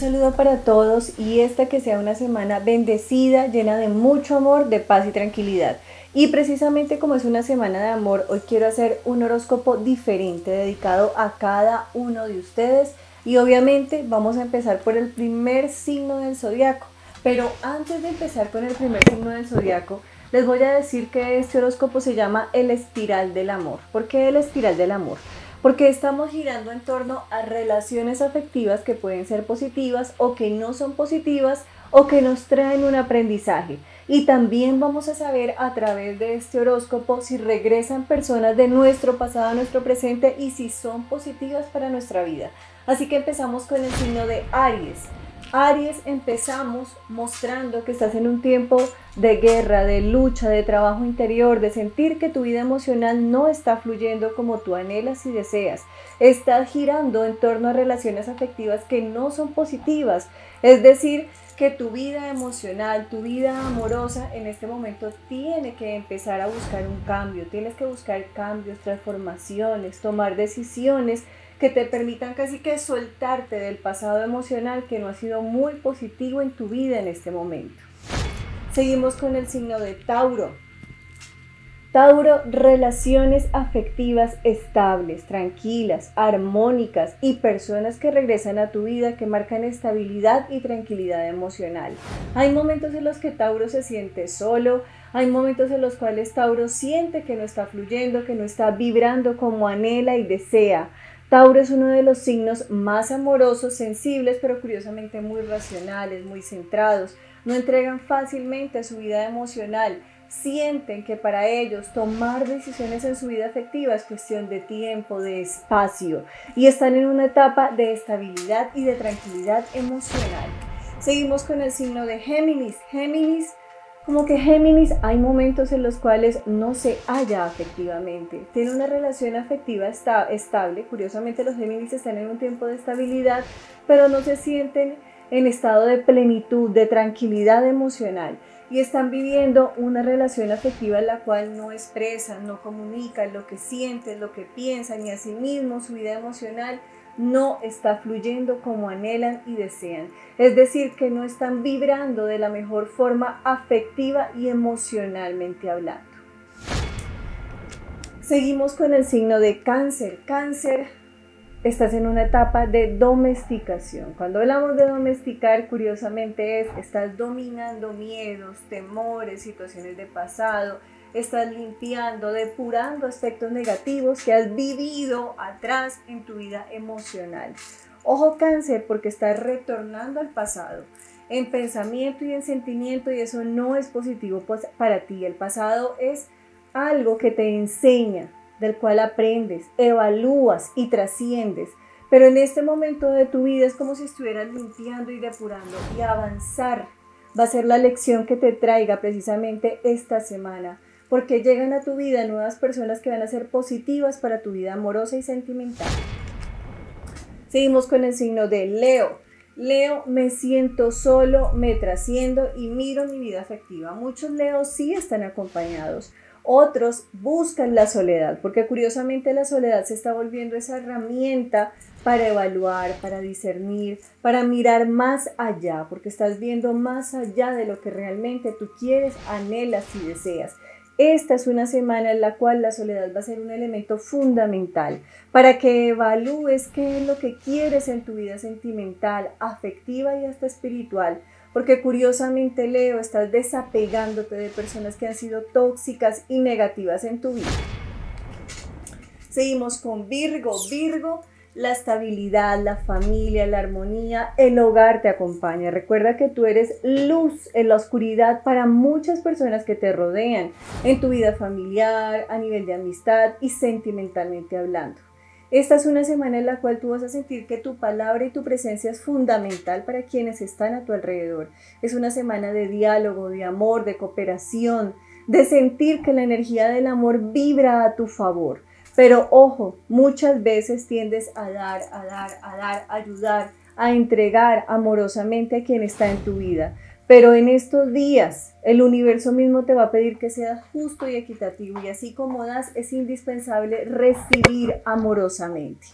saludo para todos y esta que sea una semana bendecida, llena de mucho amor, de paz y tranquilidad. Y precisamente como es una semana de amor, hoy quiero hacer un horóscopo diferente dedicado a cada uno de ustedes y obviamente vamos a empezar por el primer signo del zodiaco. Pero antes de empezar con el primer signo del zodiaco, les voy a decir que este horóscopo se llama el espiral del amor. ¿Por qué el espiral del amor? Porque estamos girando en torno a relaciones afectivas que pueden ser positivas o que no son positivas o que nos traen un aprendizaje. Y también vamos a saber a través de este horóscopo si regresan personas de nuestro pasado a nuestro presente y si son positivas para nuestra vida. Así que empezamos con el signo de Aries. Aries, empezamos mostrando que estás en un tiempo de guerra, de lucha, de trabajo interior, de sentir que tu vida emocional no está fluyendo como tú anhelas y deseas. Estás girando en torno a relaciones afectivas que no son positivas. Es decir, que tu vida emocional, tu vida amorosa en este momento tiene que empezar a buscar un cambio. Tienes que buscar cambios, transformaciones, tomar decisiones que te permitan casi que soltarte del pasado emocional que no ha sido muy positivo en tu vida en este momento. Seguimos con el signo de Tauro. Tauro, relaciones afectivas estables, tranquilas, armónicas y personas que regresan a tu vida que marcan estabilidad y tranquilidad emocional. Hay momentos en los que Tauro se siente solo, hay momentos en los cuales Tauro siente que no está fluyendo, que no está vibrando como anhela y desea. Tauro es uno de los signos más amorosos, sensibles, pero curiosamente muy racionales, muy centrados. No entregan fácilmente a su vida emocional. Sienten que para ellos tomar decisiones en su vida afectiva es cuestión de tiempo, de espacio, y están en una etapa de estabilidad y de tranquilidad emocional. Seguimos con el signo de Géminis. Géminis como que Géminis hay momentos en los cuales no se halla afectivamente, tiene una relación afectiva estable, curiosamente los Géminis están en un tiempo de estabilidad, pero no se sienten en estado de plenitud, de tranquilidad emocional. Y están viviendo una relación afectiva en la cual no expresan, no comunican lo que sienten, lo que piensan y asimismo su vida emocional no está fluyendo como anhelan y desean. Es decir, que no están vibrando de la mejor forma afectiva y emocionalmente hablando. Seguimos con el signo de cáncer. Cáncer, estás en una etapa de domesticación. Cuando hablamos de domesticar, curiosamente es, estás dominando miedos, temores, situaciones de pasado, estás limpiando, depurando aspectos negativos que has vivido atrás en tu vida emocional. Ojo cáncer porque estás retornando al pasado en pensamiento y en sentimiento y eso no es positivo pues, para ti. El pasado es algo que te enseña, del cual aprendes, evalúas y trasciendes. Pero en este momento de tu vida es como si estuvieras limpiando y depurando y avanzar va a ser la lección que te traiga precisamente esta semana porque llegan a tu vida nuevas personas que van a ser positivas para tu vida amorosa y sentimental. Seguimos con el signo de Leo. Leo, me siento solo, me trasciendo y miro mi vida afectiva. Muchos Leos sí están acompañados, otros buscan la soledad, porque curiosamente la soledad se está volviendo esa herramienta para evaluar, para discernir, para mirar más allá, porque estás viendo más allá de lo que realmente tú quieres, anhelas y deseas. Esta es una semana en la cual la soledad va a ser un elemento fundamental para que evalúes qué es lo que quieres en tu vida sentimental, afectiva y hasta espiritual. Porque curiosamente, Leo, estás desapegándote de personas que han sido tóxicas y negativas en tu vida. Seguimos con Virgo. Virgo la estabilidad, la familia, la armonía, el hogar te acompaña. Recuerda que tú eres luz en la oscuridad para muchas personas que te rodean, en tu vida familiar, a nivel de amistad y sentimentalmente hablando. Esta es una semana en la cual tú vas a sentir que tu palabra y tu presencia es fundamental para quienes están a tu alrededor. Es una semana de diálogo, de amor, de cooperación, de sentir que la energía del amor vibra a tu favor. Pero ojo, muchas veces tiendes a dar, a dar, a dar, a ayudar, a entregar amorosamente a quien está en tu vida. Pero en estos días el universo mismo te va a pedir que seas justo y equitativo y así como das es indispensable recibir amorosamente.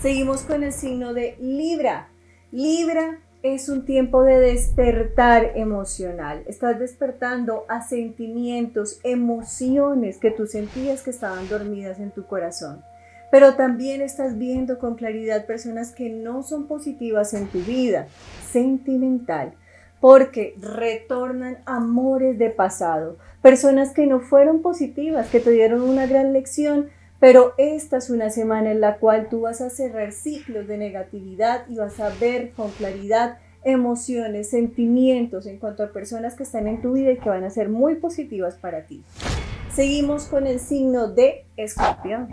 Seguimos con el signo de Libra. Libra, es un tiempo de despertar emocional. Estás despertando a sentimientos, emociones que tú sentías que estaban dormidas en tu corazón. Pero también estás viendo con claridad personas que no son positivas en tu vida, sentimental, porque retornan amores de pasado, personas que no fueron positivas, que te dieron una gran lección, pero esta es una semana en la cual tú vas a cerrar ciclos de negatividad y vas a ver con claridad emociones, sentimientos en cuanto a personas que están en tu vida y que van a ser muy positivas para ti. Seguimos con el signo de escorpión.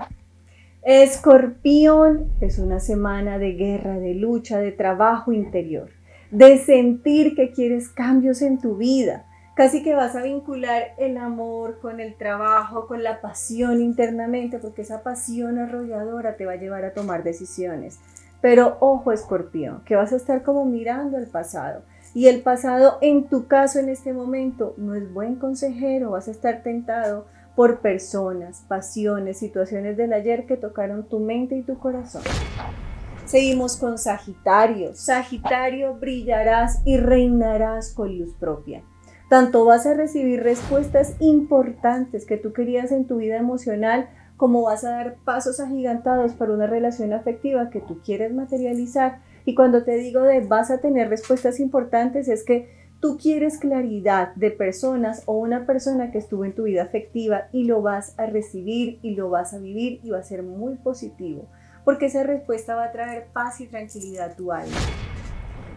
Escorpión es una semana de guerra, de lucha, de trabajo interior, de sentir que quieres cambios en tu vida, casi que vas a vincular el amor con el trabajo, con la pasión internamente, porque esa pasión arrolladora te va a llevar a tomar decisiones. Pero ojo, escorpión, que vas a estar como mirando el pasado. Y el pasado, en tu caso, en este momento, no es buen consejero, vas a estar tentado por personas, pasiones, situaciones del ayer que tocaron tu mente y tu corazón. Seguimos con Sagitario. Sagitario, brillarás y reinarás con luz propia. Tanto vas a recibir respuestas importantes que tú querías en tu vida emocional, como vas a dar pasos agigantados para una relación afectiva que tú quieres materializar. Y cuando te digo de vas a tener respuestas importantes, es que tú quieres claridad de personas o una persona que estuvo en tu vida afectiva y lo vas a recibir y lo vas a vivir y va a ser muy positivo, porque esa respuesta va a traer paz y tranquilidad a tu alma.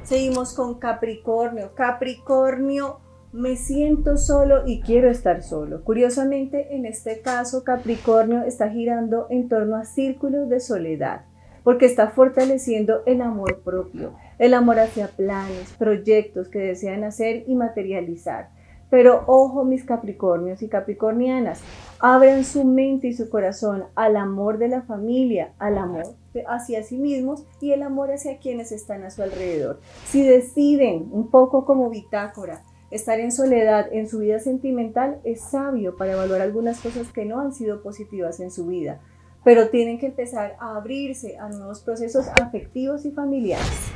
Seguimos con Capricornio. Capricornio me siento solo y quiero estar solo. Curiosamente, en este caso, Capricornio está girando en torno a círculos de soledad, porque está fortaleciendo el amor propio, el amor hacia planes, proyectos que desean hacer y materializar. Pero ojo mis Capricornios y Capricornianas, abran su mente y su corazón al amor de la familia, al amor hacia sí mismos y el amor hacia quienes están a su alrededor. Si deciden, un poco como bitácora, Estar en soledad en su vida sentimental es sabio para evaluar algunas cosas que no han sido positivas en su vida, pero tienen que empezar a abrirse a nuevos procesos afectivos y familiares.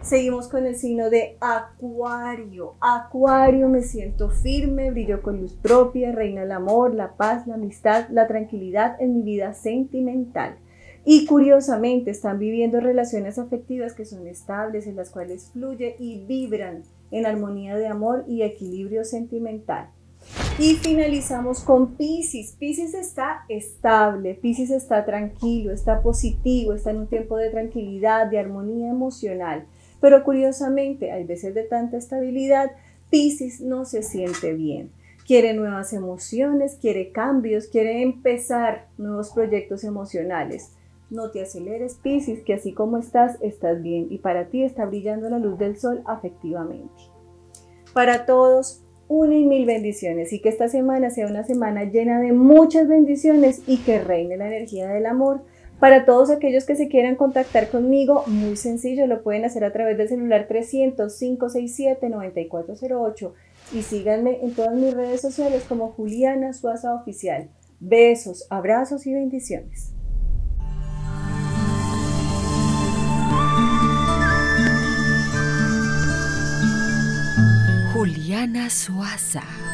Seguimos con el signo de Acuario. Acuario, me siento firme, brillo con luz propia, reina el amor, la paz, la amistad, la tranquilidad en mi vida sentimental. Y curiosamente están viviendo relaciones afectivas que son estables, en las cuales fluye y vibran en armonía de amor y equilibrio sentimental. Y finalizamos con Pisces. Pisces está estable, Pisces está tranquilo, está positivo, está en un tiempo de tranquilidad, de armonía emocional. Pero curiosamente, hay veces de tanta estabilidad, Pisces no se siente bien. Quiere nuevas emociones, quiere cambios, quiere empezar nuevos proyectos emocionales. No te aceleres, Piscis, que así como estás, estás bien y para ti está brillando la luz del sol afectivamente. Para todos, una y mil bendiciones y que esta semana sea una semana llena de muchas bendiciones y que reine la energía del amor. Para todos aquellos que se quieran contactar conmigo, muy sencillo, lo pueden hacer a través del celular 300-567-9408 y síganme en todas mis redes sociales como Juliana Suaza Oficial. Besos, abrazos y bendiciones. Juliana Suaza.